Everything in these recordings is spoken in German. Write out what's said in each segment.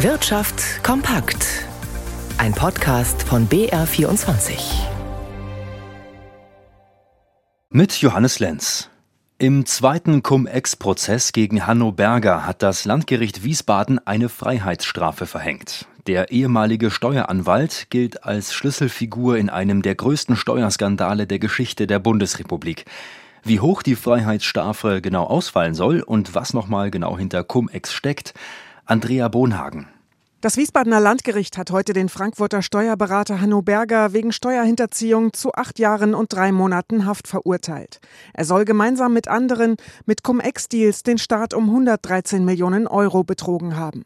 Wirtschaft kompakt. Ein Podcast von BR24. Mit Johannes Lenz. Im zweiten Cum-Ex-Prozess gegen Hanno Berger hat das Landgericht Wiesbaden eine Freiheitsstrafe verhängt. Der ehemalige Steueranwalt gilt als Schlüsselfigur in einem der größten Steuerskandale der Geschichte der Bundesrepublik. Wie hoch die Freiheitsstrafe genau ausfallen soll und was nochmal genau hinter Cum-Ex steckt, Andrea Bonhagen. Das Wiesbadener Landgericht hat heute den Frankfurter Steuerberater Hanno Berger wegen Steuerhinterziehung zu acht Jahren und drei Monaten Haft verurteilt. Er soll gemeinsam mit anderen mit Cum-Ex-Deals den Staat um 113 Millionen Euro betrogen haben.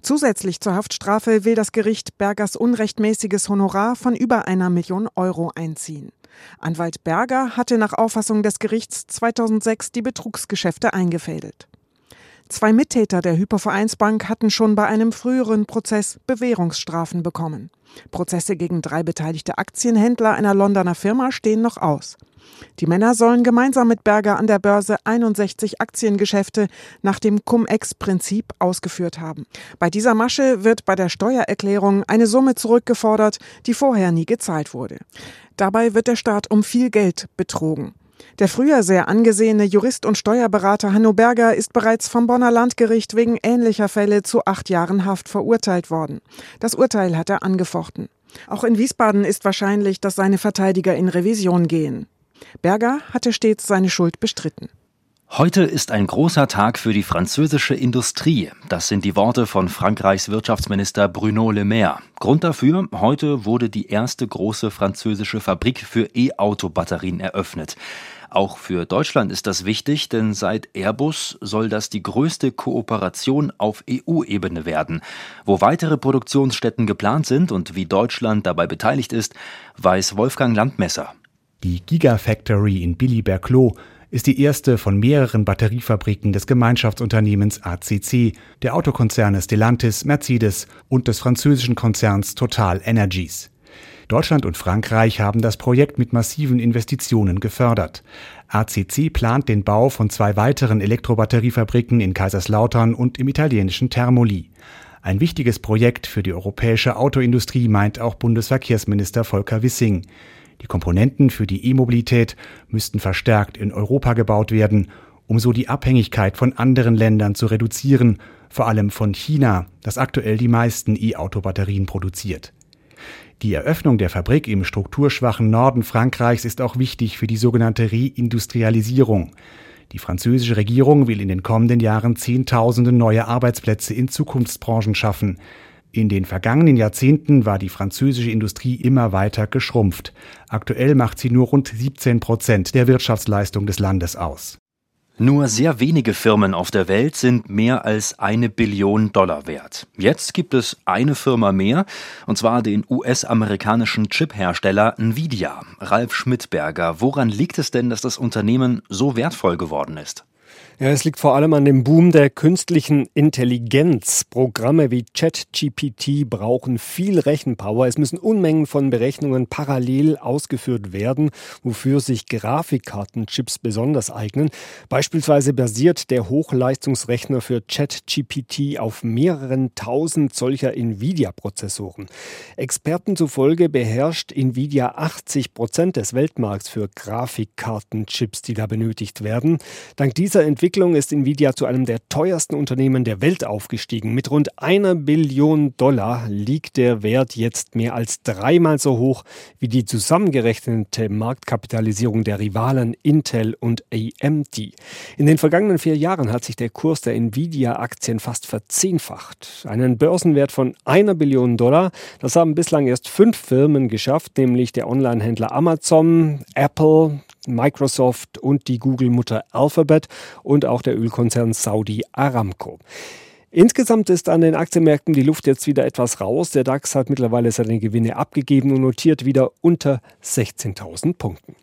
Zusätzlich zur Haftstrafe will das Gericht Bergers unrechtmäßiges Honorar von über einer Million Euro einziehen. Anwalt Berger hatte nach Auffassung des Gerichts 2006 die Betrugsgeschäfte eingefädelt. Zwei Mittäter der Hypovereinsbank hatten schon bei einem früheren Prozess Bewährungsstrafen bekommen. Prozesse gegen drei beteiligte Aktienhändler einer Londoner Firma stehen noch aus. Die Männer sollen gemeinsam mit Berger an der Börse 61 Aktiengeschäfte nach dem Cum-Ex-Prinzip ausgeführt haben. Bei dieser Masche wird bei der Steuererklärung eine Summe zurückgefordert, die vorher nie gezahlt wurde. Dabei wird der Staat um viel Geld betrogen. Der früher sehr angesehene Jurist und Steuerberater Hanno Berger ist bereits vom Bonner Landgericht wegen ähnlicher Fälle zu acht Jahren Haft verurteilt worden. Das Urteil hat er angefochten. Auch in Wiesbaden ist wahrscheinlich, dass seine Verteidiger in Revision gehen. Berger hatte stets seine Schuld bestritten. Heute ist ein großer Tag für die französische Industrie. Das sind die Worte von Frankreichs Wirtschaftsminister Bruno Le Maire. Grund dafür, heute wurde die erste große französische Fabrik für E-Auto-Batterien eröffnet. Auch für Deutschland ist das wichtig, denn seit Airbus soll das die größte Kooperation auf EU-Ebene werden. Wo weitere Produktionsstätten geplant sind und wie Deutschland dabei beteiligt ist, weiß Wolfgang Landmesser. Die Gigafactory in Billy-Berclau ist die erste von mehreren Batteriefabriken des Gemeinschaftsunternehmens ACC, der Autokonzerne Stellantis, Mercedes und des französischen Konzerns Total Energies. Deutschland und Frankreich haben das Projekt mit massiven Investitionen gefördert. ACC plant den Bau von zwei weiteren Elektrobatteriefabriken in Kaiserslautern und im italienischen Termoli. Ein wichtiges Projekt für die europäische Autoindustrie meint auch Bundesverkehrsminister Volker Wissing. Die Komponenten für die E-Mobilität müssten verstärkt in Europa gebaut werden, um so die Abhängigkeit von anderen Ländern zu reduzieren, vor allem von China, das aktuell die meisten E-Auto-Batterien produziert. Die Eröffnung der Fabrik im strukturschwachen Norden Frankreichs ist auch wichtig für die sogenannte Reindustrialisierung. Die französische Regierung will in den kommenden Jahren Zehntausende neue Arbeitsplätze in Zukunftsbranchen schaffen. In den vergangenen Jahrzehnten war die französische Industrie immer weiter geschrumpft. Aktuell macht sie nur rund 17 Prozent der Wirtschaftsleistung des Landes aus. Nur sehr wenige Firmen auf der Welt sind mehr als eine Billion Dollar wert. Jetzt gibt es eine Firma mehr, und zwar den US-amerikanischen Chip-Hersteller Nvidia. Ralf Schmidberger, woran liegt es denn, dass das Unternehmen so wertvoll geworden ist? Ja, es liegt vor allem an dem Boom der künstlichen Intelligenz. Programme wie ChatGPT brauchen viel Rechenpower. Es müssen Unmengen von Berechnungen parallel ausgeführt werden, wofür sich Grafikkartenchips besonders eignen. Beispielsweise basiert der Hochleistungsrechner für ChatGPT auf mehreren tausend solcher Nvidia-Prozessoren. Experten zufolge beherrscht Nvidia 80 Prozent des Weltmarkts für Grafikkartenchips, die da benötigt werden. Dank dieser Entwicklung Entwicklung ist Nvidia zu einem der teuersten Unternehmen der Welt aufgestiegen. Mit rund einer Billion Dollar liegt der Wert jetzt mehr als dreimal so hoch wie die zusammengerechnete Marktkapitalisierung der Rivalen Intel und AMD. In den vergangenen vier Jahren hat sich der Kurs der Nvidia-Aktien fast verzehnfacht. Einen Börsenwert von einer Billion Dollar, das haben bislang erst fünf Firmen geschafft, nämlich der Online-Händler Amazon, Apple, Microsoft und die Google-Mutter Alphabet und auch der Ölkonzern Saudi Aramco. Insgesamt ist an den Aktienmärkten die Luft jetzt wieder etwas raus. Der DAX hat mittlerweile seine Gewinne abgegeben und notiert wieder unter 16.000 Punkten.